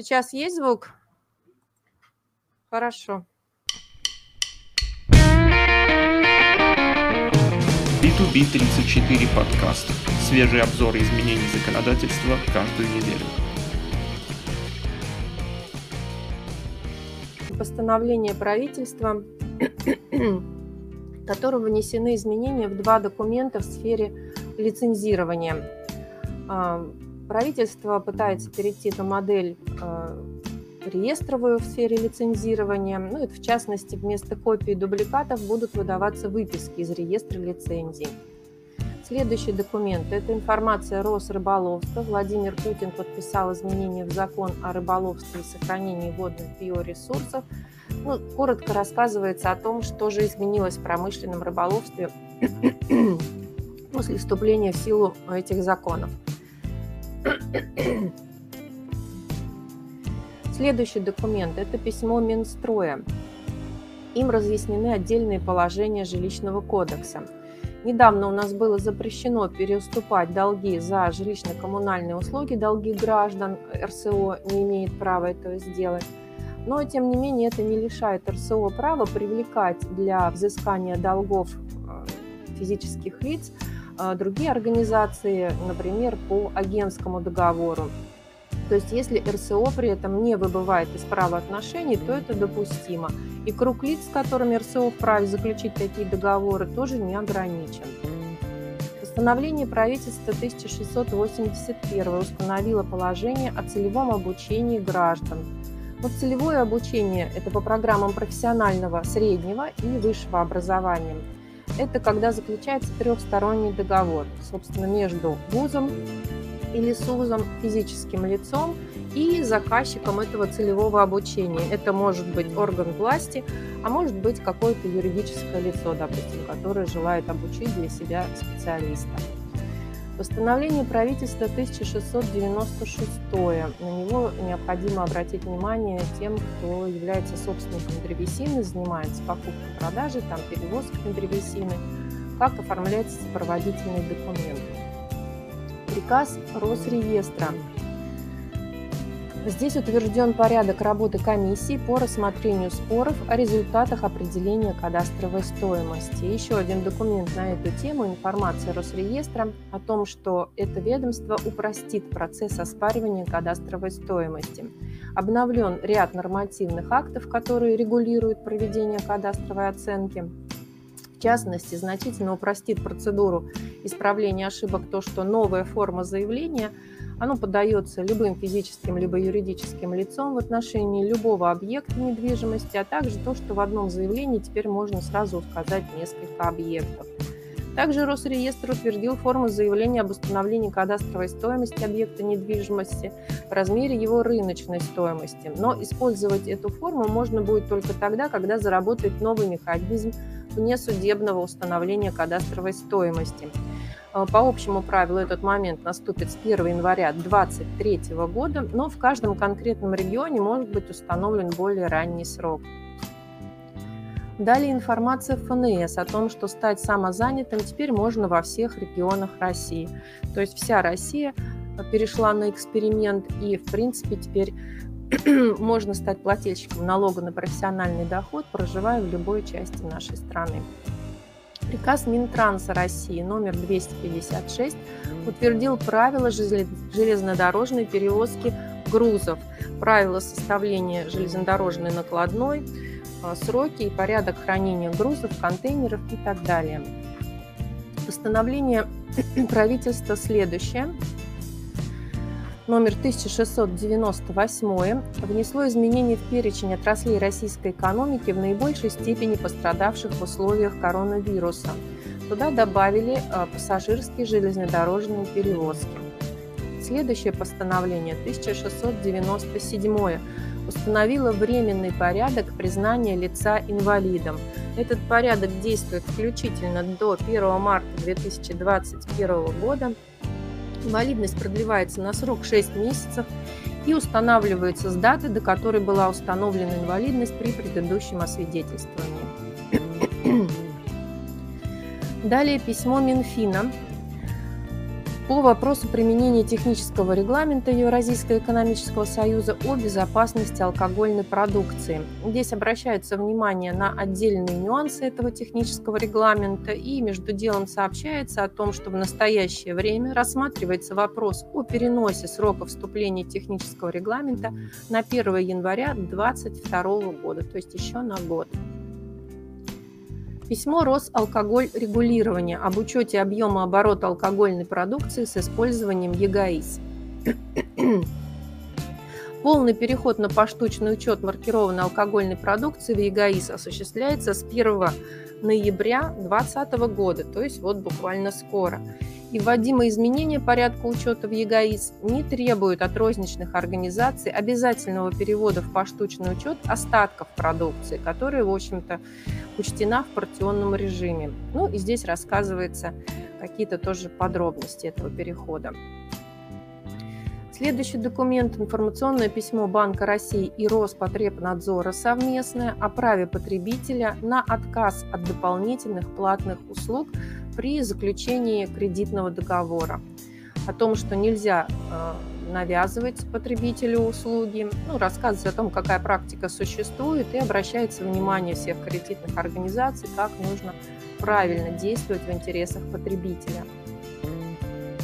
Сейчас есть звук? Хорошо. B2B34 подкаст. Свежие обзоры изменений законодательства каждую неделю. Постановление правительства, которым внесены изменения в два документа в сфере лицензирования. Правительство пытается перейти на модель а, реестровую в сфере лицензирования. Ну и в частности, вместо копий дубликатов будут выдаваться выписки из реестра лицензий. Следующий документ – это информация Росрыболовства. Владимир Путин подписал изменения в закон о рыболовстве и сохранении водных биоресурсов. Ну, коротко рассказывается о том, что же изменилось в промышленном рыболовстве после вступления в силу этих законов. Следующий документ – это письмо Минстроя. Им разъяснены отдельные положения жилищного кодекса. Недавно у нас было запрещено переуступать долги за жилищно-коммунальные услуги, долги граждан. РСО не имеет права этого сделать. Но, тем не менее, это не лишает РСО права привлекать для взыскания долгов э, физических лиц другие организации, например, по агентскому договору. То есть если РСО при этом не выбывает из правоотношений, то это допустимо. И круг лиц, с которыми РСО вправе заключить такие договоры, тоже не ограничен. Постановление правительства 1681 установило положение о целевом обучении граждан. Вот целевое обучение – это по программам профессионального, среднего и высшего образования. Это когда заключается трехсторонний договор, собственно, между вузом, или СУЗом, физическим лицом и заказчиком этого целевого обучения. Это может быть орган власти, а может быть какое-то юридическое лицо, допустим, которое желает обучить для себя специалиста. Постановление правительства 1696. На него необходимо обратить внимание тем, кто является собственником древесины, занимается покупкой, продажей, там, перевозкой древесины, как оформляются сопроводительные документы приказ Росреестра. Здесь утвержден порядок работы комиссии по рассмотрению споров о результатах определения кадастровой стоимости. Еще один документ на эту тему – информация Росреестра о том, что это ведомство упростит процесс оспаривания кадастровой стоимости. Обновлен ряд нормативных актов, которые регулируют проведение кадастровой оценки. В частности, значительно упростит процедуру исправления ошибок то, что новая форма заявления оно подается любым физическим либо юридическим лицом в отношении любого объекта недвижимости, а также то, что в одном заявлении теперь можно сразу указать несколько объектов. Также Росреестр утвердил форму заявления об установлении кадастровой стоимости объекта недвижимости в размере его рыночной стоимости. Но использовать эту форму можно будет только тогда, когда заработает новый механизм внесудебного установления кадастровой стоимости. Э, по общему правилу этот момент наступит с 1 января 2023 года, но в каждом конкретном регионе может быть установлен более ранний срок. Далее информация ФНС о том, что стать самозанятым теперь можно во всех регионах России. То есть вся Россия перешла на эксперимент и, в принципе, теперь можно стать плательщиком налога на профессиональный доход, проживая в любой части нашей страны. Приказ Минтранса России номер 256 утвердил правила железнодорожной перевозки грузов, правила составления железнодорожной накладной, а, сроки и порядок хранения грузов, контейнеров и так далее. Постановление правительства следующее номер 1698 внесло изменения в перечень отраслей российской экономики в наибольшей степени пострадавших в условиях коронавируса. Туда добавили а, пассажирские железнодорожные перевозки. Следующее постановление 1697 установило временный порядок признания лица инвалидом. Этот порядок действует включительно до 1 марта 2021 года Инвалидность продлевается на срок 6 месяцев и устанавливается с даты, до которой была установлена инвалидность при предыдущем освидетельствовании. Далее письмо Минфина по вопросу применения технического регламента Евразийского экономического союза о безопасности алкогольной продукции. Здесь обращается внимание на отдельные нюансы этого технического регламента и между делом сообщается о том, что в настоящее время рассматривается вопрос о переносе срока вступления технического регламента на 1 января 2022 года, то есть еще на год. Письмо Росалкоголь регулирования об учете объема оборота алкогольной продукции с использованием ЕГАИС. Полный переход на поштучный учет маркированной алкогольной продукции в ЕГАИС осуществляется с 1 ноября 2020 года, то есть вот буквально скоро и вводимые изменения порядка учета в ЕГАИС не требуют от розничных организаций обязательного перевода в поштучный учет остатков продукции, которая, в общем-то, учтена в партионном режиме. Ну и здесь рассказывается какие-то тоже подробности этого перехода. Следующий документ – информационное письмо Банка России и Роспотребнадзора совместное о праве потребителя на отказ от дополнительных платных услуг при заключении кредитного договора. О том, что нельзя э, навязывать потребителю услуги, ну, рассказывать о том, какая практика существует, и обращается внимание всех кредитных организаций, как нужно правильно действовать в интересах потребителя.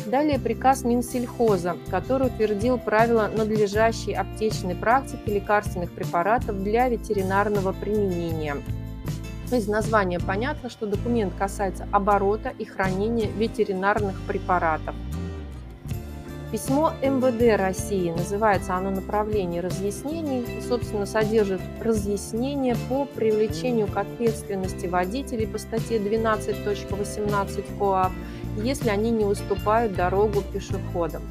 Далее приказ Минсельхоза, который утвердил правила надлежащей аптечной практики лекарственных препаратов для ветеринарного применения. Из названия понятно, что документ касается оборота и хранения ветеринарных препаратов. Письмо МВД России, называется оно «Направление разъяснений» и, собственно, содержит разъяснения по привлечению к ответственности водителей по статье 12.18 КоАП если они не уступают дорогу пешеходам.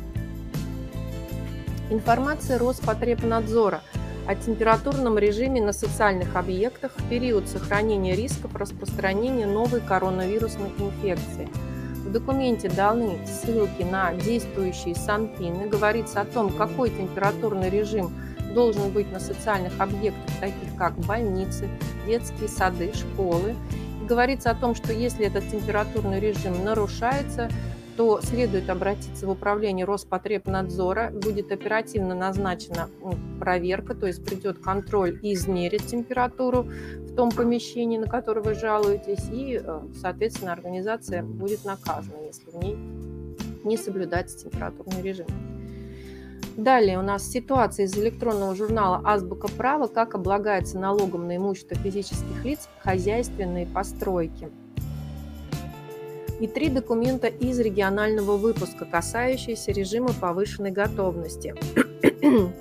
Информация Роспотребнадзора о температурном режиме на социальных объектах в период сохранения рисков распространения новой коронавирусной инфекции. В документе даны ссылки на действующие санпины. Говорится о том, какой температурный режим должен быть на социальных объектах, таких как больницы, детские сады, школы говорится о том, что если этот температурный режим нарушается, то следует обратиться в управление Роспотребнадзора, будет оперативно назначена проверка, то есть придет контроль и измерит температуру в том помещении, на которое вы жалуетесь, и, э, соответственно, организация будет наказана, если в ней не соблюдается температурный режим. Далее у нас ситуация из электронного журнала «Азбука права. Как облагается налогом на имущество физических лиц хозяйственные постройки». И три документа из регионального выпуска, касающиеся режима повышенной готовности.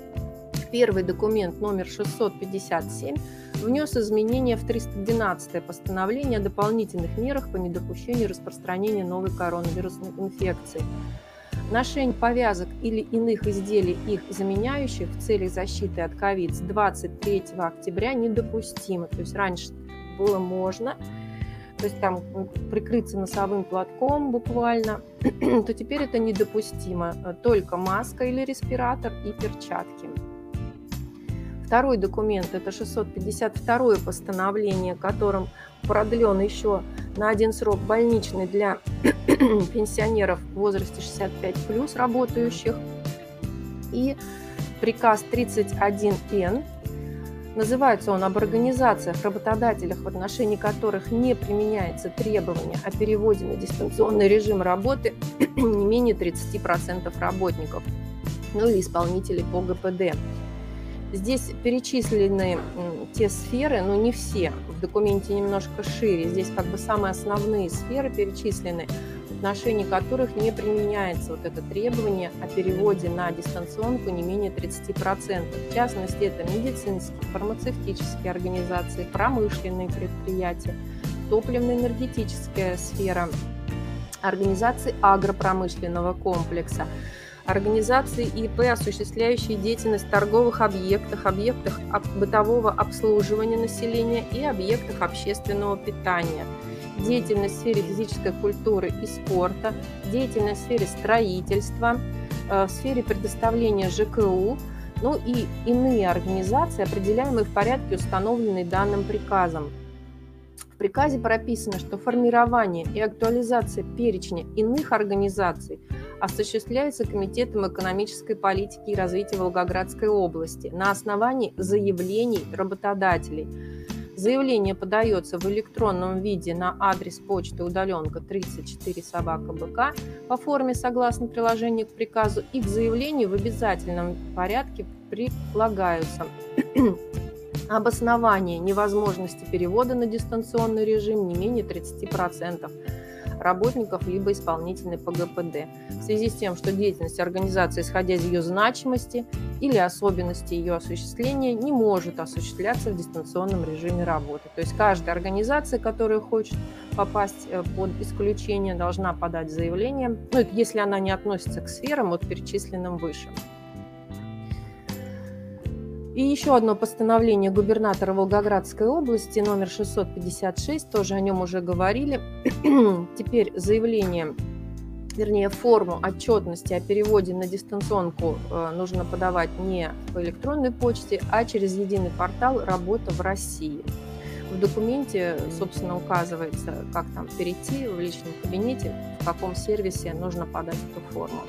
Первый документ номер 657 внес изменения в 312 постановление о дополнительных мерах по недопущению распространения новой коронавирусной инфекции – Ношение повязок или иных изделий, их заменяющих в целях защиты от ковид с 23 октября недопустимо. То есть раньше было можно, то есть там прикрыться носовым платком буквально, то теперь это недопустимо. Только маска или респиратор и перчатки. Второй документ – это 652 постановление, которым продлен еще на один срок больничный для пенсионеров в возрасте 65 плюс работающих. И приказ 31Н, называется он об организациях, работодателях, в отношении которых не применяется требование о переводе на дистанционный режим работы не менее 30% работников, ну или исполнителей по ГПД. Здесь перечислены те сферы, но не все. В документе немножко шире. Здесь как бы самые основные сферы перечислены, в отношении которых не применяется вот это требование о переводе на дистанционку не менее 30%. В частности, это медицинские, фармацевтические организации, промышленные предприятия, топливно-энергетическая сфера, организации агропромышленного комплекса, организации ИП, осуществляющие деятельность в торговых объектах, объектах бытового обслуживания населения и объектах общественного питания, деятельность в сфере физической культуры и спорта, деятельность в сфере строительства, э, в сфере предоставления ЖКУ, ну и иные организации, определяемые в порядке, установленный данным приказом. В приказе прописано, что формирование и актуализация перечня иных организаций осуществляется Комитетом экономической политики и развития Волгоградской области на основании заявлений работодателей. Заявление подается в электронном виде на адрес почты удаленка 34 собака БК по форме согласно приложению к приказу и к заявлению в обязательном порядке прилагаются обоснование невозможности перевода на дистанционный режим не менее 30% работников либо исполнительной по ГПД в связи с тем, что деятельность организации, исходя из ее значимости или особенностей ее осуществления, не может осуществляться в дистанционном режиме работы. То есть каждая организация, которая хочет попасть э, под исключение, должна подать заявление, ну, если она не относится к сферам, вот перечисленным выше. И еще одно постановление губернатора Волгоградской области, номер 656, тоже о нем уже говорили. Теперь заявление, вернее, форму отчетности о переводе на дистанционку э, нужно подавать не по электронной почте, а через единый портал «Работа в России». В документе, собственно, указывается, как там перейти в личном кабинете, в каком сервисе нужно подать эту форму.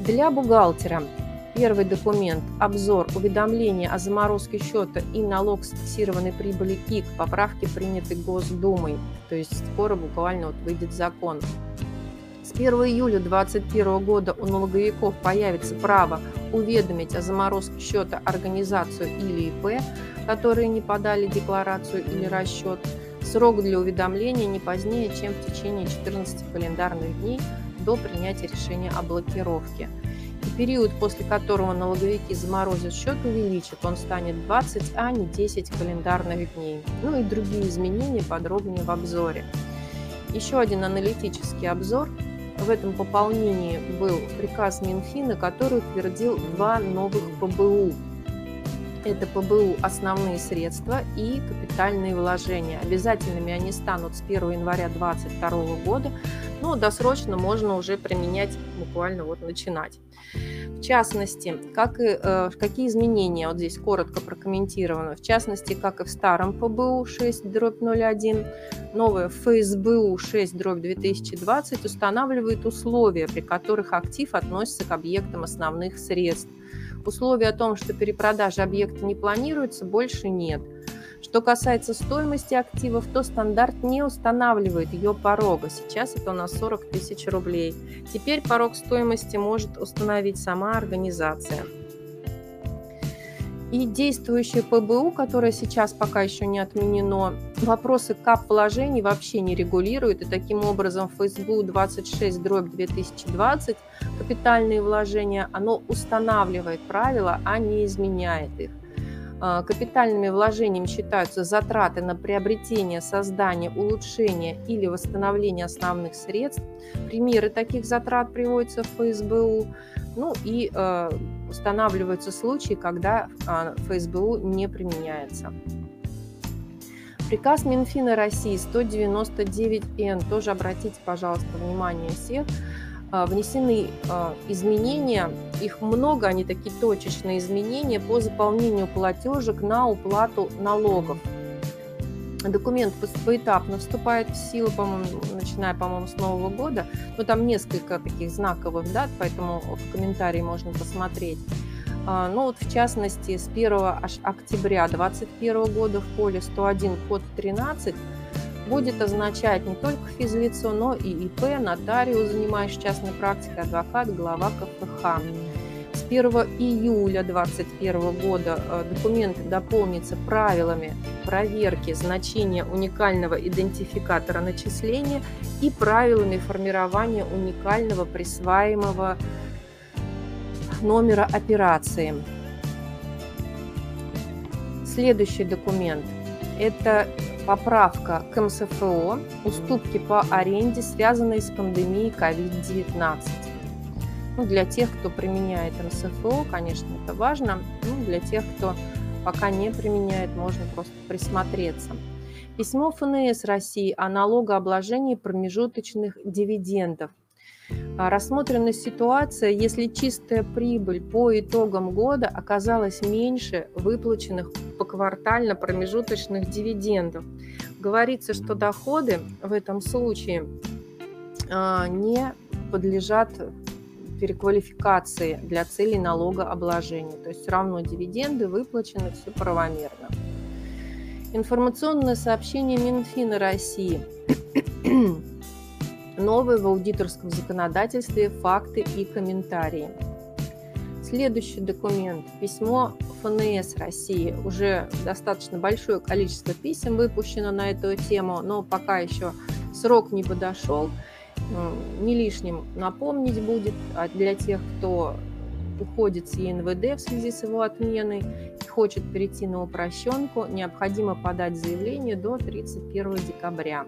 Для бухгалтера Первый документ – обзор уведомления о заморозке счета и налог с фиксированной прибыли КИК, поправки приняты Госдумой, то есть скоро буквально вот выйдет закон. С 1 июля 2021 года у налоговиков появится право уведомить о заморозке счета организацию или ИП, которые не подали декларацию или расчет. Срок для уведомления не позднее, чем в течение 14 календарных дней до принятия решения о блокировке – период, после которого налоговики заморозят счет, увеличат. Он станет 20, а не 10 календарных дней. Ну и другие изменения подробнее в обзоре. Еще один аналитический обзор. В этом пополнении был приказ Минфина, который утвердил два новых ПБУ. Это ПБУ «Основные средства» и «Капитальные вложения». Обязательными они станут с 1 января 2022 года, но досрочно можно уже применять, буквально вот начинать. В частности, как и, э, какие изменения, вот здесь коротко прокомментировано, в частности, как и в старом ПБУ 6 дробь 01, новое ФСБУ 6 дробь 2020 устанавливает условия, при которых актив относится к объектам основных средств. Условия о том, что перепродажа объекта не планируется, больше нет – что касается стоимости активов, то стандарт не устанавливает ее порога. Сейчас это у нас 40 тысяч рублей. Теперь порог стоимости может установить сама организация. И действующее ПБУ, которое сейчас пока еще не отменено, вопросы кап-вложений вообще не регулирует. И таким образом ФСБУ 26 дробь 2020 капитальные вложения, оно устанавливает правила, а не изменяет их. А, капитальными вложениями считаются затраты на приобретение, создание, улучшение или восстановление основных средств. Примеры таких затрат приводятся в ФСБУ. Ну и э, устанавливаются случаи, когда э, ФСБУ не применяется. Приказ Минфина России 199Н, тоже обратите, пожалуйста, внимание всех, а, внесены а, изменения, их много, они такие точечные изменения по заполнению платежек на уплату налогов. Документ поэтапно вступает в силу, по-моему, начиная, по-моему, с Нового года. Но там несколько таких знаковых дат, поэтому в комментарии можно посмотреть. А, ну вот в частности, с 1 октября 2021 года в поле 101 код 13 будет означать не только физлицо, но и ИП, нотариус, занимающий частной практикой, адвокат, глава КФХ. С 1 июля 2021 года э, документ дополнится правилами проверки значения уникального идентификатора начисления и правилами формирования уникального присваиваемого номера операции. Следующий документ – это поправка к МСФО, уступки по аренде, связанные с пандемией COVID-19. Ну, для тех, кто применяет МСФО, конечно, это важно. Ну, для тех, кто пока не применяет, можно просто присмотреться. Письмо ФНС России о налогообложении промежуточных дивидендов – а, рассмотрена ситуация, если чистая прибыль по итогам года оказалась меньше выплаченных поквартально промежуточных дивидендов. Говорится, что доходы в этом случае а, не подлежат переквалификации для целей налогообложения. То есть все равно дивиденды выплачены, все правомерно. Информационное сообщение Минфина России. Новые в аудиторском законодательстве факты и комментарии. Следующий документ – письмо ФНС России. Уже достаточно большое количество писем выпущено на эту тему, но пока еще срок не подошел. Не лишним напомнить будет а для тех, кто уходит с ЕНВД в связи с его отменой и хочет перейти на упрощенку, необходимо подать заявление до 31 декабря.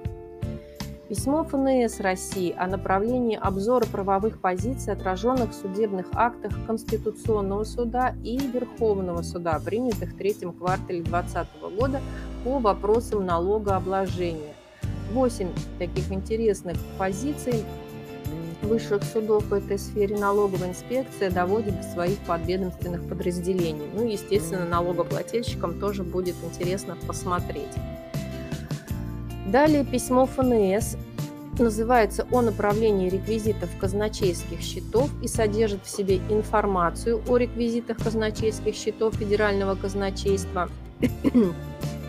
Письмо ФНС России о направлении обзора правовых позиций, отраженных в судебных актах Конституционного суда и Верховного суда, принятых в третьем квартале 2020 года по вопросам налогообложения. Восемь таких интересных позиций высших судов в этой сфере налоговая инспекция доводит до своих подведомственных подразделений. Ну, естественно, налогоплательщикам тоже будет интересно посмотреть. Далее письмо ФНС называется «О направлении реквизитов казначейских счетов» и содержит в себе информацию о реквизитах казначейских счетов Федерального казначейства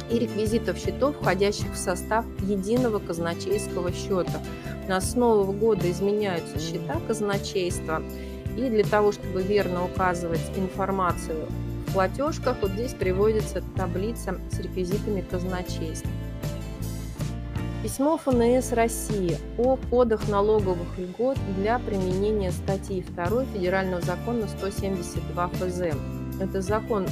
и реквизитов счетов, входящих в состав единого казначейского счета. На нового года изменяются счета казначейства, и для того, чтобы верно указывать информацию в платежках, вот здесь приводится таблица с реквизитами казначейства. Письмо ФНС России о кодах налоговых льгот для применения статьи 2 Федерального закона 172 ФЗ. Это закон,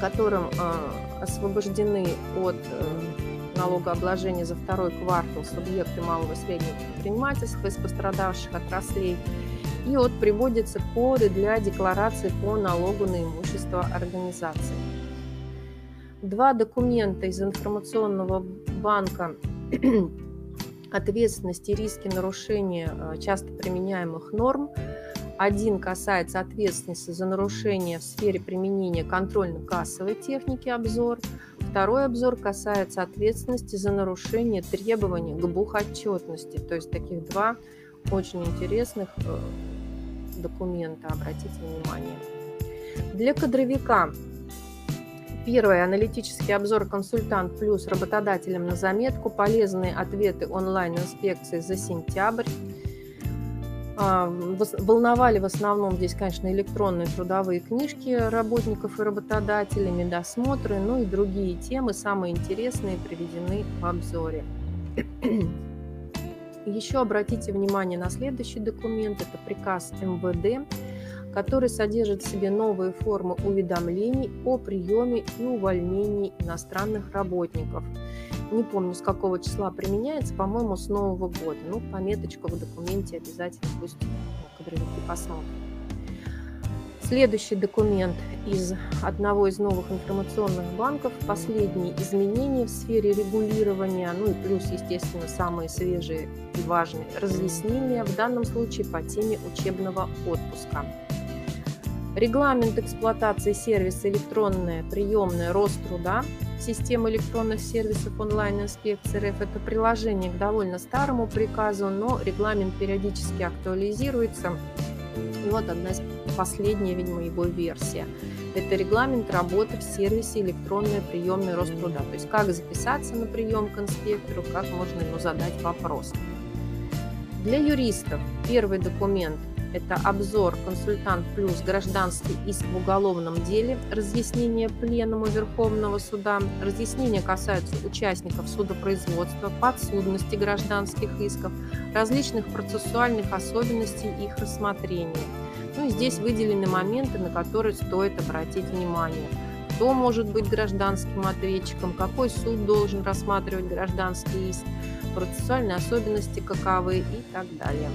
которым э, освобождены от э, налогообложения за второй квартал субъекты малого и среднего предпринимательства из пострадавших отраслей и от приводятся коды для декларации по налогу на имущество организации. Два документа из информационного банка ответственности и риски нарушения э, часто применяемых норм. Один касается ответственности за нарушение в сфере применения контрольно-кассовой техники обзор. Второй обзор касается ответственности за нарушение требований к бухотчетности. То есть таких два очень интересных э, документа, обратите внимание. Для кадровика Первый аналитический обзор «Консультант плюс» работодателям на заметку, полезные ответы онлайн-инспекции за сентябрь. А, волновали в основном здесь, конечно, электронные трудовые книжки работников и работодателей, медосмотры, ну и другие темы, самые интересные, приведены в обзоре. Еще обратите внимание на следующий документ, это приказ МВД который содержит в себе новые формы уведомлений о приеме и увольнении иностранных работников. Не помню, с какого числа применяется, по-моему, с Нового года. Ну, пометочку в документе обязательно пусть кадровики посмотрят. Следующий документ из одного из новых информационных банков. Последние изменения в сфере регулирования, ну и плюс, естественно, самые свежие и важные разъяснения, в данном случае по теме учебного отпуска. Регламент эксплуатации сервиса электронная приемная Роструда, система электронных сервисов онлайн-инспекции РФ – это приложение к довольно старому приказу, но регламент периодически актуализируется. И вот одна из последняя, видимо, его версия. Это регламент работы в сервисе электронная приемная Роструда. То есть как записаться на прием к инспектору, как можно ему задать вопрос. Для юристов первый документ это обзор «Консультант плюс. Гражданский иск в уголовном деле», разъяснение Пленума Верховного суда. Разъяснения касаются участников судопроизводства, подсудности гражданских исков, различных процессуальных особенностей их рассмотрения. Ну и здесь выделены моменты, на которые стоит обратить внимание. Кто может быть гражданским ответчиком, какой суд должен рассматривать гражданский иск, процессуальные особенности каковы и так далее.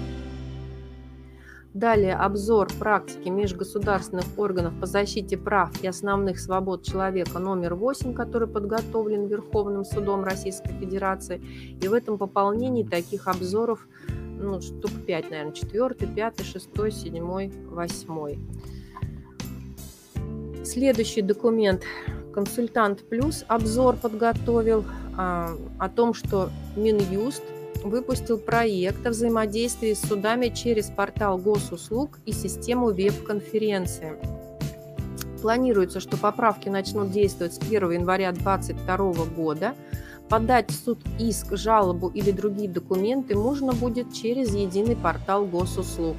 Далее обзор практики межгосударственных органов по защите прав и основных свобод человека номер 8, который подготовлен Верховным судом Российской Федерации. И в этом пополнении таких обзоров ну, штук 5, наверное, 4, 5, 6, 7, 8. Следующий документ консультант плюс обзор подготовил а, о том, что Минюст выпустил проект о взаимодействии с судами через портал госуслуг и систему веб-конференции. Планируется, что поправки начнут действовать с 1 января 2022 года. Подать в суд иск, жалобу или другие документы можно будет через единый портал госуслуг.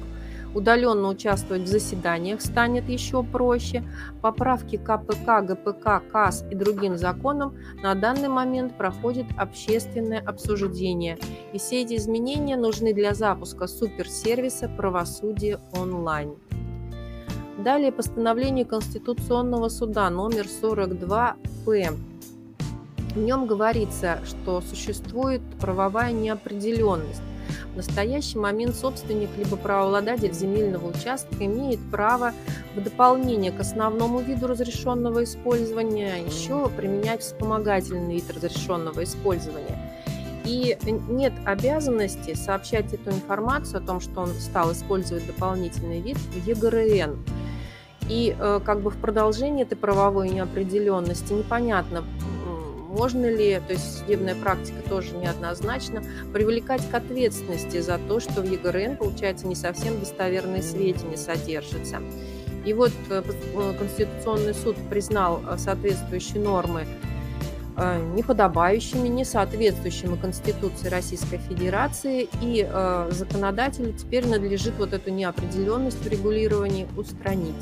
Удаленно участвовать в заседаниях станет еще проще. Поправки КПК, ГПК, КАС и другим законам на данный момент проходит общественное обсуждение. И все эти изменения нужны для запуска суперсервиса «Правосудие онлайн». Далее постановление Конституционного суда номер 42-П. В нем говорится, что существует правовая неопределенность. В настоящий момент собственник либо правообладатель земельного участка имеет право в дополнение к основному виду разрешенного использования еще применять вспомогательный вид разрешенного использования. И нет обязанности сообщать эту информацию о том, что он стал использовать дополнительный вид в ЕГРН. И э, как бы в продолжении этой правовой неопределенности непонятно, можно ли, то есть судебная практика тоже неоднозначно, привлекать к ответственности за то, что в ЕГРН, получается, не совсем достоверные сведения содержатся. И вот э, э, Конституционный суд признал соответствующие нормы неподобающими, не соответствующими Конституции Российской Федерации, и э, законодателю теперь надлежит вот эту неопределенность в регулировании устранить.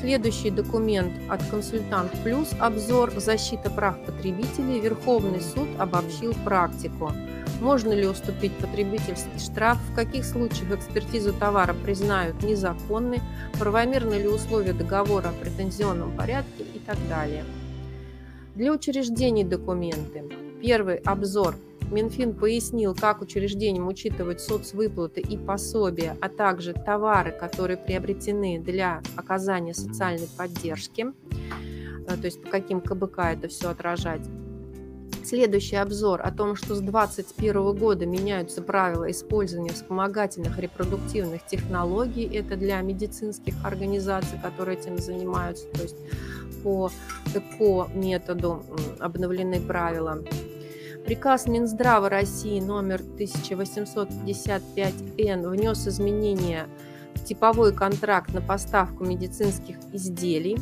Следующий документ от «Консультант Плюс» – обзор «Защита прав потребителей». Верховный суд обобщил практику. Можно ли уступить потребительский штраф, в каких случаях экспертизу товара признают незаконной, правомерны ли условия договора о претензионном порядке и так далее. Для учреждений документы. Первый обзор – Минфин пояснил, как учреждениям учитывать соцвыплаты и пособия, а также товары, которые приобретены для оказания социальной поддержки, э, то есть по каким КБК это все отражать. Следующий обзор о том, что с 2021 года меняются правила использования вспомогательных репродуктивных технологий. Это для медицинских организаций, которые этим занимаются. То есть по ЭКО-методу обновлены правила. Приказ Минздрава России номер 1855-Н внес изменения в типовой контракт на поставку медицинских изделий.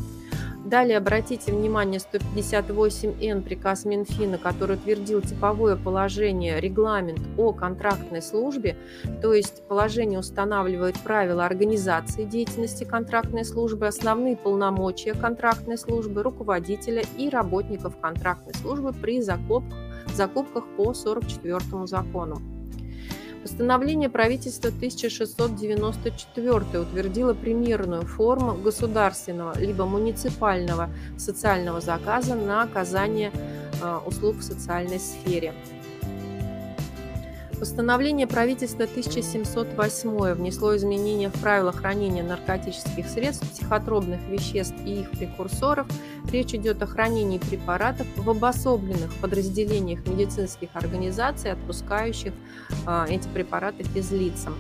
Далее обратите внимание 158Н приказ Минфина, который утвердил типовое положение, регламент о контрактной службе, то есть положение устанавливает правила организации деятельности контрактной службы, основные полномочия контрактной службы, руководителя и работников контрактной службы при закупках закупках по 44 закону. Постановление правительства 1694 утвердило примерную форму государственного либо муниципального социального заказа на оказание э, услуг в социальной сфере. Постановление правительства 1708 внесло изменения в правила хранения наркотических средств, психотропных веществ и их прекурсоров. Речь идет о хранении препаратов в обособленных подразделениях медицинских организаций, отпускающих а, эти препараты физлицам.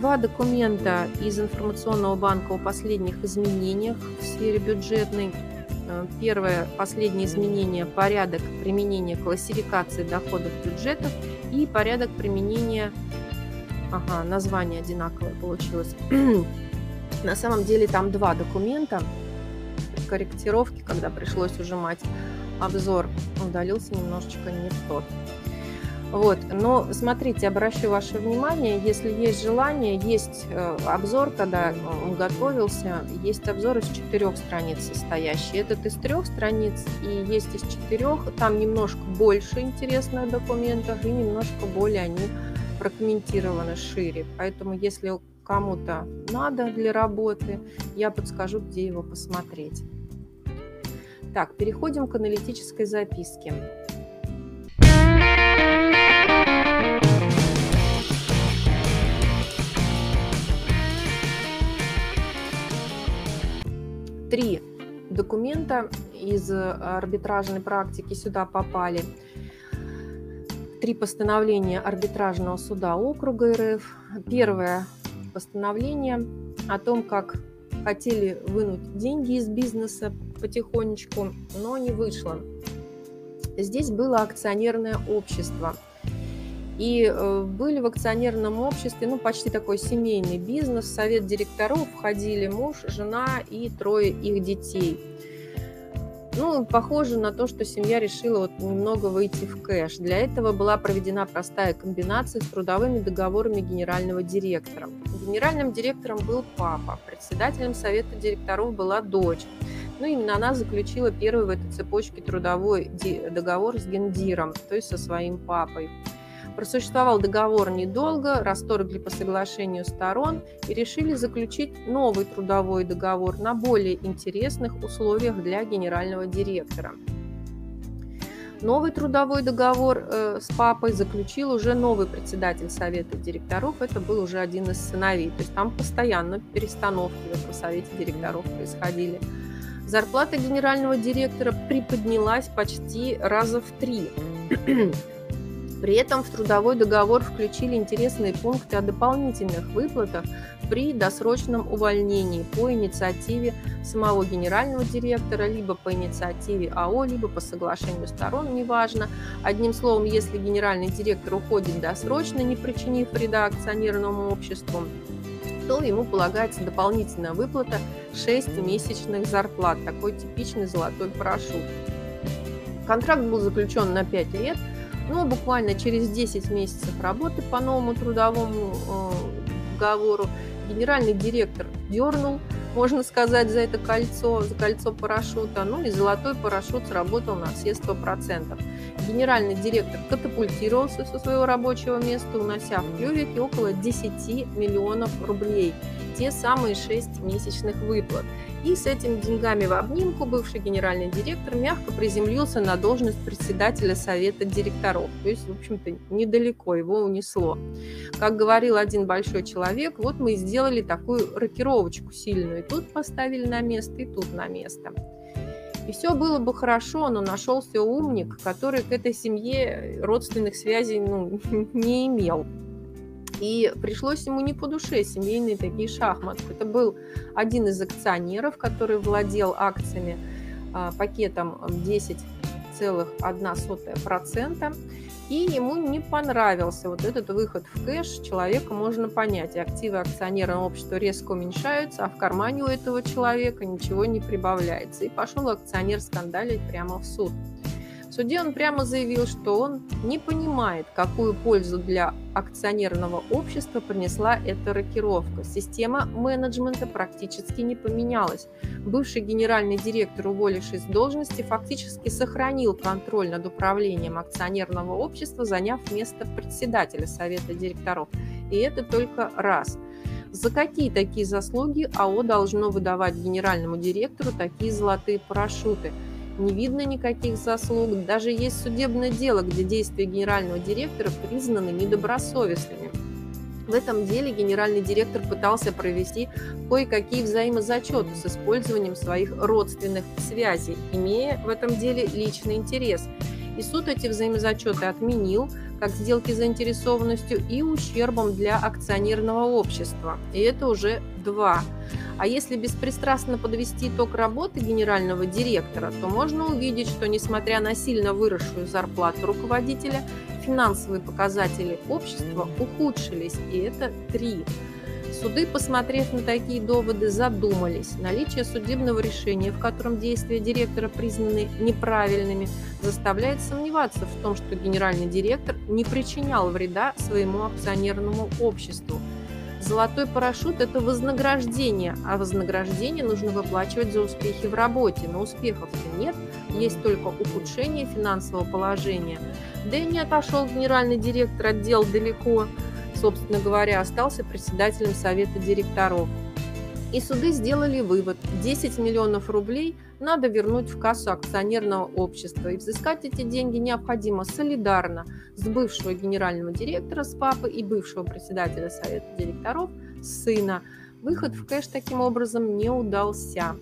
Два документа из информационного банка о последних изменениях в сфере бюджетной Э, первое, последнее изменение – порядок применения классификации доходов бюджетов и порядок применения, ага, название одинаковое получилось. На самом деле там два документа корректировки, когда пришлось ужимать обзор, удалился немножечко не тот. Вот, но смотрите, обращу ваше внимание, если есть желание, есть э, обзор, когда он готовился, есть обзор из четырех страниц состоящий. Этот из трех страниц и есть из четырех, там немножко больше интересных документов и немножко более они прокомментированы шире. Поэтому, если кому-то надо для работы, я подскажу, где его посмотреть. Так, переходим к аналитической записке. Три документа из э, арбитражной практики сюда попали. Три постановления арбитражного суда округа РФ. Первое постановление о том, как хотели вынуть деньги из бизнеса потихонечку, но не вышло. Здесь было акционерное общество. И э, были в акционерном обществе, ну, почти такой семейный бизнес. В совет директоров входили муж, жена и трое их детей. Ну, похоже на то, что семья решила вот немного выйти в кэш. Для этого была проведена простая комбинация с трудовыми договорами генерального директора. Генеральным директором был папа, председателем совета директоров была дочь. Ну, именно она заключила первый в этой цепочке трудовой договор с гендиром, то есть со своим папой. Просуществовал договор недолго, расторгли по соглашению сторон и решили заключить новый трудовой договор на более интересных условиях для генерального директора. Новый трудовой договор э, с папой заключил уже новый председатель совета директоров. Это был уже один из сыновей. То есть там постоянно перестановки в этом совете директоров происходили. Зарплата генерального директора приподнялась почти раза в три. При этом в трудовой договор включили интересные пункты о дополнительных выплатах при досрочном увольнении по инициативе самого генерального директора, либо по инициативе АО, либо по соглашению сторон, неважно. Одним словом, если генеральный директор уходит досрочно, не причинив вреда акционерному обществу, то ему полагается дополнительная выплата 6 месячных зарплат. Такой типичный золотой парашют. Контракт был заключен на 5 лет – но ну, буквально через 10 месяцев работы по новому трудовому э, договору генеральный директор дернул, можно сказать, за это кольцо, за кольцо парашюта. Ну и золотой парашют сработал на все 100%. Генеральный директор катапультировался со своего рабочего места, унося в клювике около 10 миллионов рублей. Те самые 6 месячных выплат. И с этими деньгами в обнимку бывший генеральный директор мягко приземлился на должность председателя совета директоров. То есть, в общем-то, недалеко его унесло. Как говорил один большой человек, вот мы сделали такую рокировочку сильную. И тут поставили на место, и тут на место. И все было бы хорошо, но нашелся умник, который к этой семье родственных связей ну, не имел. И пришлось ему не по душе семейные такие шахматы. Это был один из акционеров, который владел акциями а, пакетом 10,1%. И ему не понравился вот этот выход в кэш. Человека можно понять. Активы акционерного общества резко уменьшаются, а в кармане у этого человека ничего не прибавляется. И пошел акционер скандалить прямо в суд суде он прямо заявил, что он не понимает, какую пользу для акционерного общества принесла эта рокировка. Система менеджмента практически не поменялась. Бывший генеральный директор, уволившись с должности, фактически сохранил контроль над управлением акционерного общества, заняв место председателя совета директоров. И это только раз. За какие такие заслуги АО должно выдавать генеральному директору такие золотые парашюты – не видно никаких заслуг. Даже есть судебное дело, где действия генерального директора признаны недобросовестными. В этом деле генеральный директор пытался провести кое-какие взаимозачеты с использованием своих родственных связей, имея в этом деле личный интерес. И суд эти взаимозачеты отменил, как сделки заинтересованностью и ущербом для акционерного общества. И это уже два. А если беспристрастно подвести итог работы генерального директора, то можно увидеть, что несмотря на сильно выросшую зарплату руководителя, финансовые показатели общества ухудшились, и это три. Суды, посмотрев на такие доводы, задумались. Наличие судебного решения, в котором действия директора признаны неправильными, заставляет сомневаться в том, что генеральный директор не причинял вреда своему акционерному обществу. Золотой парашют – это вознаграждение, а вознаграждение нужно выплачивать за успехи в работе. Но успехов-то нет, есть только ухудшение финансового положения. Да и не отошел генеральный директор отдел далеко, собственно говоря, остался председателем совета директоров. И суды сделали вывод – 10 миллионов рублей надо вернуть в кассу акционерного общества. И взыскать эти деньги необходимо солидарно с бывшего генерального директора, с папы и бывшего председателя совета директоров, сына. Выход в кэш таким образом не удался.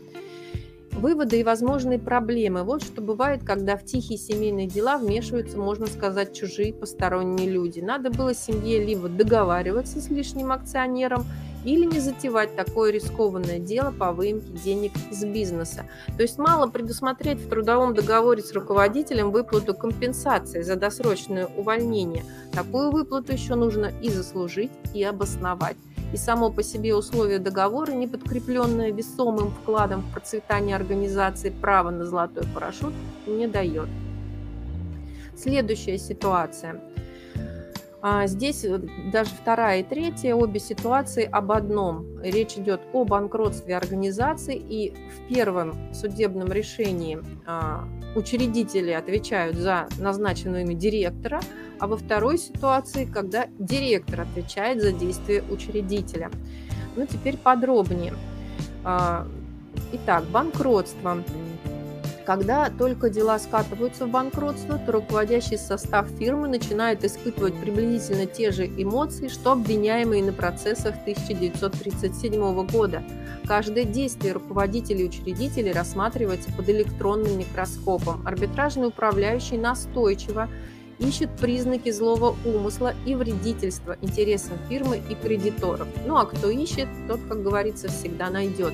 Выводы и возможные проблемы. Вот что бывает, когда в тихие семейные дела вмешиваются, можно сказать, чужие посторонние люди. Надо было семье либо договариваться с лишним акционером, или не затевать такое рискованное дело по выемке денег из бизнеса. То есть мало предусмотреть в трудовом договоре с руководителем выплату компенсации за досрочное увольнение. Такую выплату еще нужно и заслужить, и обосновать и само по себе условие договора, не подкрепленное весомым вкладом в процветание организации, право на золотой парашют не дает. Следующая ситуация. А здесь даже вторая и третья, обе ситуации об одном. Речь идет о банкротстве организации, и в первом судебном решении а, учредители отвечают за назначенного ими директора, а во второй ситуации, когда директор отвечает за действия учредителя. Ну, теперь подробнее. А, итак, банкротство. Когда только дела скатываются в банкротство, то руководящий состав фирмы начинает испытывать приблизительно те же эмоции, что обвиняемые на процессах 1937 года. Каждое действие руководителей и учредителей рассматривается под электронным микроскопом. Арбитражный управляющий настойчиво ищет признаки злого умысла и вредительства интересам фирмы и кредиторов. Ну а кто ищет, тот, как говорится, всегда найдет.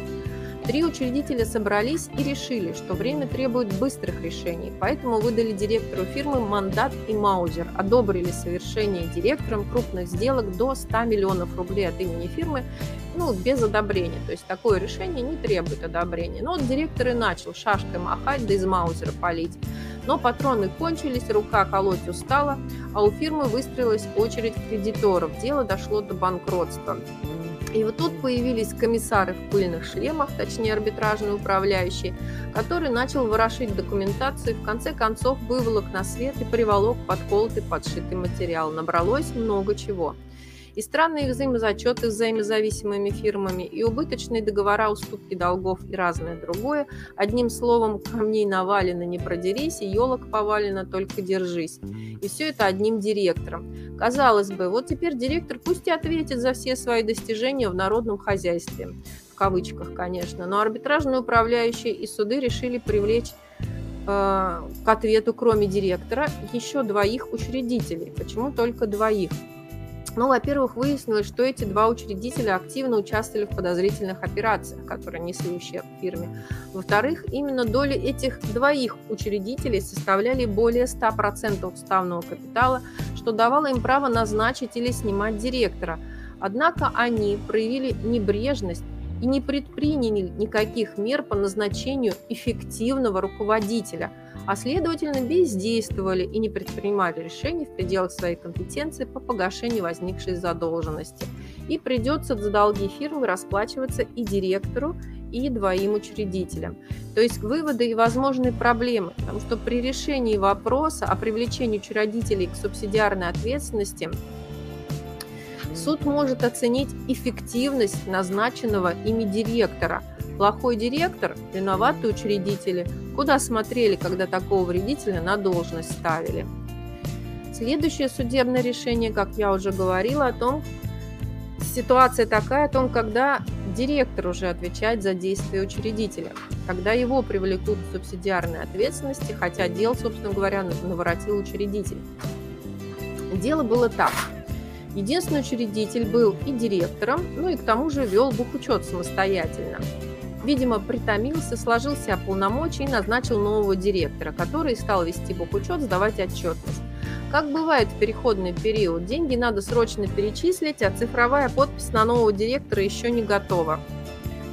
Три учредителя собрались и решили, что время требует быстрых решений, поэтому выдали директору фирмы мандат и маузер, одобрили совершение директором крупных сделок до 100 миллионов рублей от имени фирмы, ну, без одобрения. То есть такое решение не требует одобрения. Но вот директор и начал шашкой махать, да из маузера палить. Но патроны кончились, рука колоть устала, а у фирмы выстроилась очередь кредиторов. Дело дошло до банкротства. И вот тут появились комиссары в пыльных шлемах, точнее арбитражные управляющие, который начал ворошить документацию и в конце концов выволок на свет и приволок подколотый подшитый материал. Набралось много чего и странные взаимозачеты с взаимозависимыми фирмами, и убыточные договора уступки долгов и разное другое. Одним словом, камней навалено не продерись, и елок повалено только держись. И все это одним директором. Казалось бы, вот теперь директор пусть и ответит за все свои достижения в народном хозяйстве. В кавычках, конечно. Но арбитражные управляющие и суды решили привлечь э, к ответу, кроме директора, еще двоих учредителей. Почему только двоих? Ну, во-первых, выяснилось, что эти два учредителя активно участвовали в подозрительных операциях, которые несли ущерб фирме. Во-вторых, именно доли этих двоих учредителей составляли более 100% уставного капитала, что давало им право назначить или снимать директора. Однако они проявили небрежность и не предприняли никаких мер по назначению эффективного руководителя, а следовательно бездействовали и не предпринимали решений в пределах своей компетенции по погашению возникшей задолженности. И придется за долги фирмы расплачиваться и директору, и двоим учредителям. То есть выводы и возможные проблемы, потому что при решении вопроса о привлечении учредителей к субсидиарной ответственности Суд может оценить эффективность назначенного ими директора. Плохой директор – виноваты учредители. Куда смотрели, когда такого вредителя на должность ставили? Следующее судебное решение, как я уже говорила, о том, ситуация такая, о том, когда директор уже отвечает за действия учредителя, когда его привлекут к субсидиарной ответственности, хотя дел, собственно говоря, наворотил учредитель. Дело было так – Единственный учредитель был и директором, ну и к тому же вел бухучет самостоятельно. Видимо, притомился, сложил себя полномочия и назначил нового директора, который стал вести бухучет, сдавать отчетность. Как бывает в переходный период, деньги надо срочно перечислить, а цифровая подпись на нового директора еще не готова.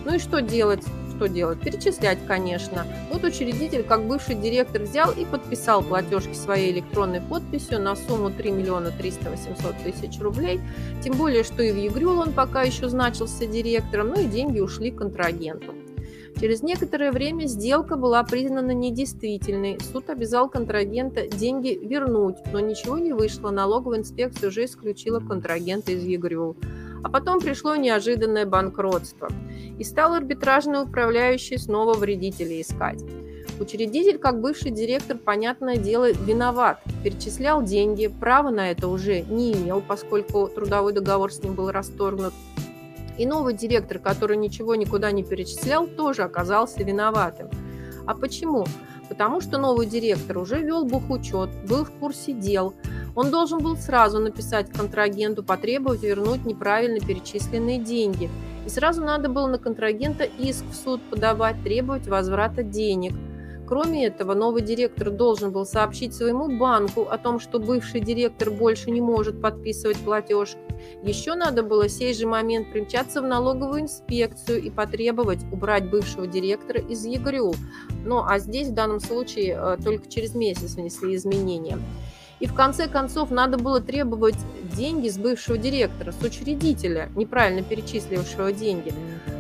Ну и что делать? Что делать? Перечислять, конечно. Вот учредитель, как бывший директор, взял и подписал платежки своей электронной подписью на сумму 3 миллиона 300 800 тысяч рублей. Тем более, что и в ЕГРЮЛ он пока еще значился директором, ну и деньги ушли контрагенту. Через некоторое время сделка была признана недействительной. Суд обязал контрагента деньги вернуть, но ничего не вышло. Налоговая инспекция уже исключила контрагента из ЕГРЮЛ. А потом пришло неожиданное банкротство. И стал арбитражный управляющий снова вредителей искать. Учредитель, как бывший директор, понятное дело, виноват. Перечислял деньги, права на это уже не имел, поскольку трудовой договор с ним был расторгнут. И новый директор, который ничего никуда не перечислял, тоже оказался виноватым. А почему? Потому что новый директор уже вел бухучет, был в курсе дел, Он должен был сразу написать контрагенту, потребовать вернуть неправильно перечисленные деньги. И сразу надо было на контрагента иск в суд подавать, требовать возврата денег – Кроме этого, новый директор должен был сообщить своему банку о том, что бывший директор больше не может подписывать платеж. Еще надо было в сей же момент примчаться в налоговую инспекцию и потребовать убрать бывшего директора из ЕГРЮ. Ну а здесь в данном случае э, только через месяц внесли изменения. И в конце концов надо было требовать деньги с бывшего директора, с учредителя, неправильно перечислившего деньги.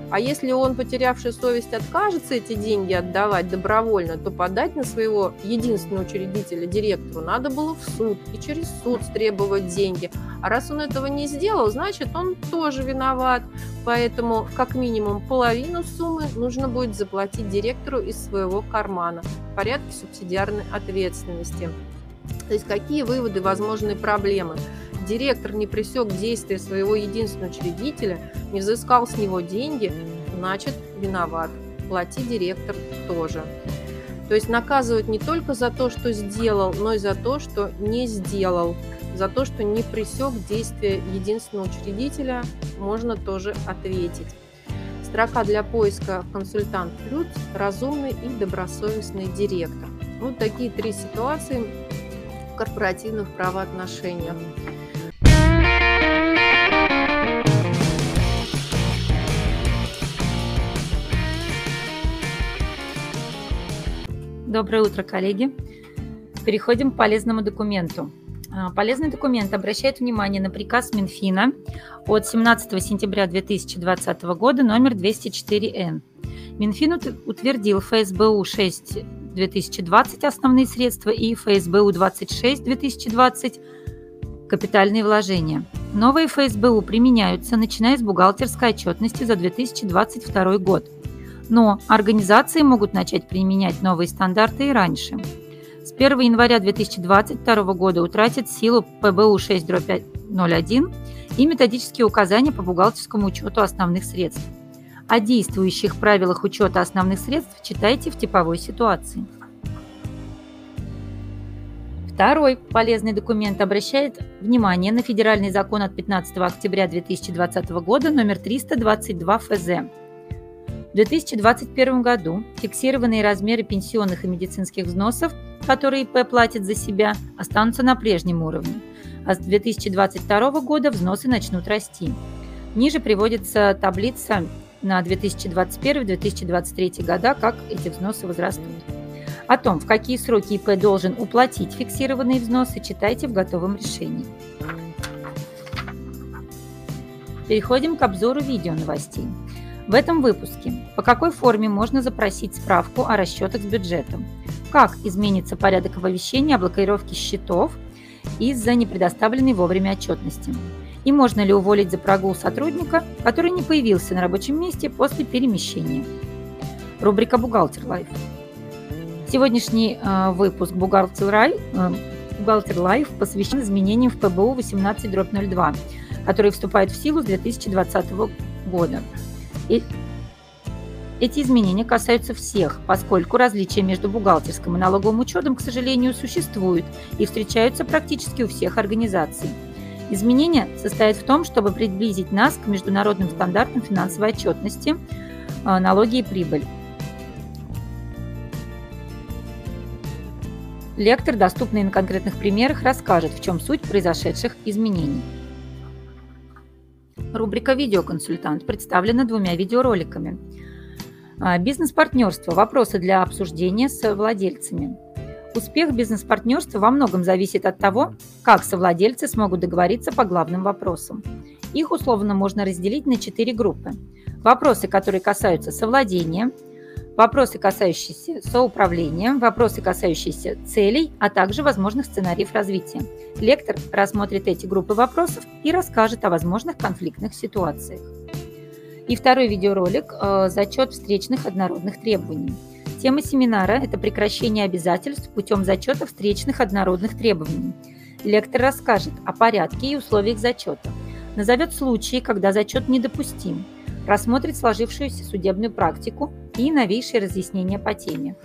А если он, потерявший совесть, откажется эти деньги отдавать добровольно, то подать на своего единственного учредителя, директору, надо было в суд и через суд требовать деньги. А раз он этого не сделал, значит, он тоже виноват. Поэтому как минимум половину суммы нужно будет заплатить директору из своего кармана в порядке субсидиарной ответственности. То есть какие выводы, возможные проблемы? Директор не пресек действия своего единственного учредителя, не взыскал с него деньги, значит виноват. Плати директор тоже. То есть наказывать не только за то, что сделал, но и за то, что не сделал. За то, что не пресек действия единственного учредителя, можно тоже ответить. Строка для поиска консультант плюс разумный и добросовестный директор. Вот такие три ситуации корпоративных правоотношениях. Доброе утро, коллеги. Переходим к полезному документу. А, полезный документ обращает внимание на приказ Минфина от 17 сентября 2020 года номер 204Н. Минфин утвердил ФСБУ 6 2020 основные средства и ФСБУ 26 2020 капитальные вложения. Новые ФСБУ применяются, начиная с бухгалтерской отчетности за 2022 год. Но организации могут начать применять новые стандарты и раньше. С 1 января 2022 года утратит силу ПБУ 6.01 и методические указания по бухгалтерскому учету основных средств. О действующих правилах учета основных средств читайте в типовой ситуации. Второй полезный документ обращает внимание на федеральный закон от 15 октября 2020 года номер 322 ФЗ. В 2021 году фиксированные размеры пенсионных и медицинских взносов, которые ИП платит за себя, останутся на прежнем уровне, а с 2022 года взносы начнут расти. Ниже приводится таблица на 2021-2023 года, как эти взносы возрастут. О том, в какие сроки ИП должен уплатить фиксированные взносы, читайте в готовом решении. Переходим к обзору видео новостей. В этом выпуске по какой форме можно запросить справку о расчетах с бюджетом, как изменится порядок оповещения о блокировке счетов из-за непредоставленной вовремя отчетности, и можно ли уволить за прогул сотрудника, который не появился на рабочем месте после перемещения. Рубрика «Бухгалтер Life». Сегодняшний э, выпуск «Бухгалтер, Рай», э, «Бухгалтер Life» посвящен изменениям в ПБУ 18.02, которые вступают в силу с 2020 года. И эти изменения касаются всех, поскольку различия между бухгалтерским и налоговым учетом, к сожалению, существуют и встречаются практически у всех организаций – Изменение состоит в том, чтобы приблизить нас к международным стандартам финансовой отчетности, а, налоги и прибыль. Лектор, доступный на конкретных примерах, расскажет, в чем суть произошедших изменений. Рубрика «Видеоконсультант» представлена двумя видеороликами. А, бизнес-партнерство. Вопросы для обсуждения с владельцами. Успех бизнес-партнерства во многом зависит от того, как совладельцы смогут договориться по главным вопросам. Их условно можно разделить на четыре группы. Вопросы, которые касаются совладения, вопросы, касающиеся соуправления, вопросы, касающиеся целей, а также возможных сценариев развития. Лектор рассмотрит эти группы вопросов и расскажет о возможных конфликтных ситуациях. И второй видеоролик э, – зачет встречных однородных требований. Тема семинара – это прекращение обязательств путем зачета встречных однородных требований. Лектор расскажет о порядке и условиях зачета, назовет случаи, когда зачет недопустим, рассмотрит сложившуюся судебную практику и новейшие разъяснения по теме.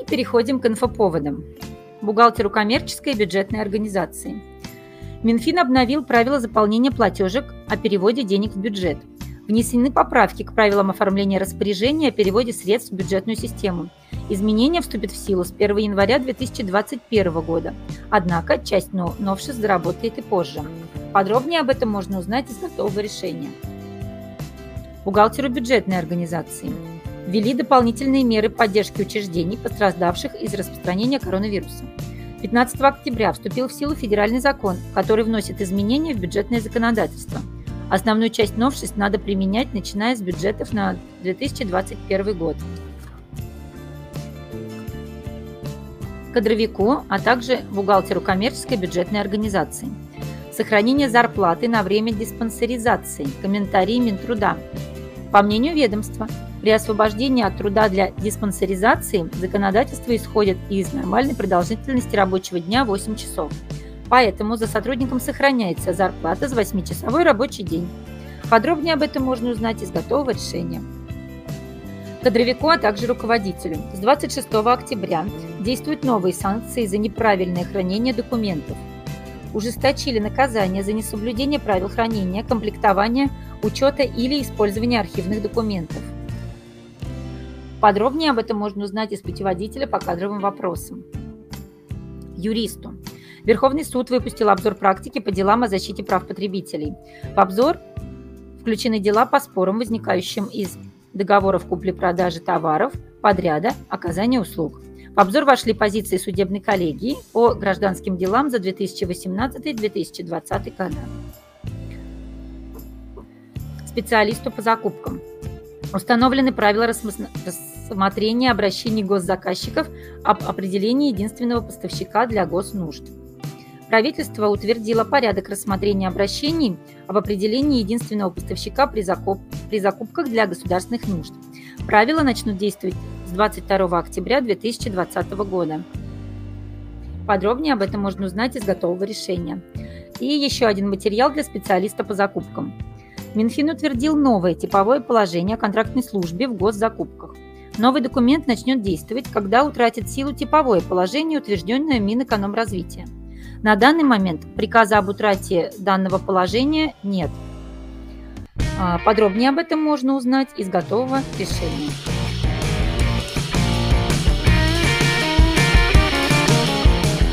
И переходим к инфоповодам. бухгалтеру коммерческой и бюджетной организации. Минфин обновил правила заполнения платежек о переводе денег в бюджет. Внесены поправки к правилам оформления распоряжения о переводе средств в бюджетную систему. Изменения вступят в силу с 1 января 2021 года. Однако часть новшеств заработает и позже. Подробнее об этом можно узнать из готового решения. Бухгалтеру бюджетной организации ввели дополнительные меры поддержки учреждений, пострадавших из распространения коронавируса. 15 октября вступил в силу федеральный закон, который вносит изменения в бюджетное законодательство. Основную часть новшеств надо применять, начиная с бюджетов на 2021 год. Кадровику, а также бухгалтеру коммерческой бюджетной организации. Сохранение зарплаты на время диспансеризации. Комментарии Минтруда. По мнению ведомства, при освобождении от труда для диспансеризации законодательство исходит из нормальной продолжительности рабочего дня 8 часов. Поэтому за сотрудником сохраняется зарплата за 8-часовой рабочий день. Подробнее об этом можно узнать из готового решения. Кадровику, а также руководителю. С 26 октября действуют новые санкции за неправильное хранение документов – ужесточили наказание за несоблюдение правил хранения, комплектования, учета или использования архивных документов. Подробнее об этом можно узнать из путеводителя по кадровым вопросам. Юристу. Верховный суд выпустил обзор практики по делам о защите прав потребителей. В обзор включены дела по спорам, возникающим из договоров купли-продажи товаров, подряда, оказания услуг. В обзор вошли позиции судебной коллегии по гражданским делам за 2018-2020 годы. Специалисту по закупкам. Установлены правила рассмотрения обращений госзаказчиков об определении единственного поставщика для госнужд. Правительство утвердило порядок рассмотрения обращений об определении единственного поставщика при, закуп... при закупках для государственных нужд. Правила начнут действовать 22 октября 2020 года. Подробнее об этом можно узнать из готового решения. И еще один материал для специалиста по закупкам. Минфин утвердил новое типовое положение о контрактной службе в госзакупках. Новый документ начнет действовать, когда утратит силу типовое положение, утвержденное Минэкономразвития. На данный момент приказа об утрате данного положения нет. А, подробнее об этом можно узнать из готового решения.